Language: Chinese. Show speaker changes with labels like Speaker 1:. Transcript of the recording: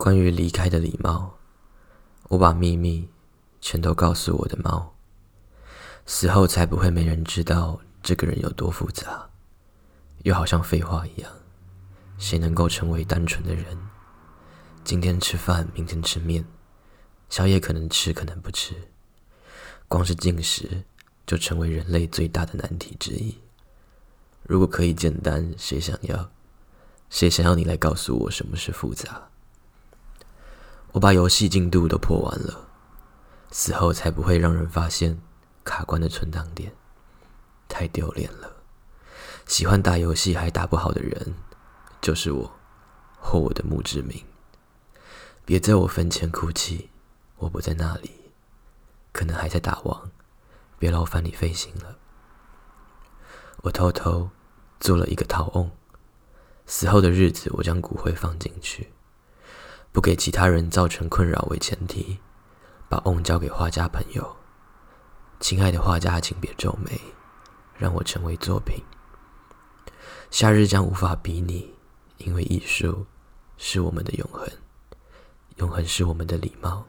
Speaker 1: 关于离开的礼貌，我把秘密全都告诉我的猫，死后才不会没人知道这个人有多复杂，又好像废话一样。谁能够成为单纯的人？今天吃饭，明天吃面，宵夜可能吃，可能不吃，光是进食就成为人类最大的难题之一。如果可以简单，谁想要？谁想要你来告诉我什么是复杂？我把游戏进度都破完了，死后才不会让人发现卡关的存档点，太丢脸了。喜欢打游戏还打不好的人，就是我或我的墓志铭。别在我坟前哭泣，我不在那里，可能还在打王，别劳烦你费心了。我偷偷做了一个陶瓮，死后的日子，我将骨灰放进去。不给其他人造成困扰为前提，把瓮交给画家朋友。亲爱的画家，请别皱眉，让我成为作品。夏日将无法比拟，因为艺术是我们的永恒，永恒是我们的礼貌。